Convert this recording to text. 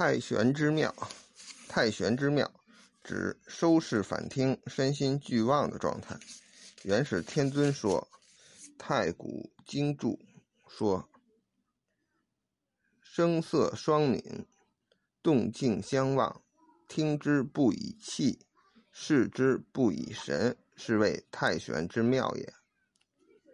太玄之妙，太玄之妙，指收视反听、身心俱忘的状态。元始天尊说：“太古经注说，声色双敏，动静相忘，听之不以气，视之不以神，是谓太玄之妙也。”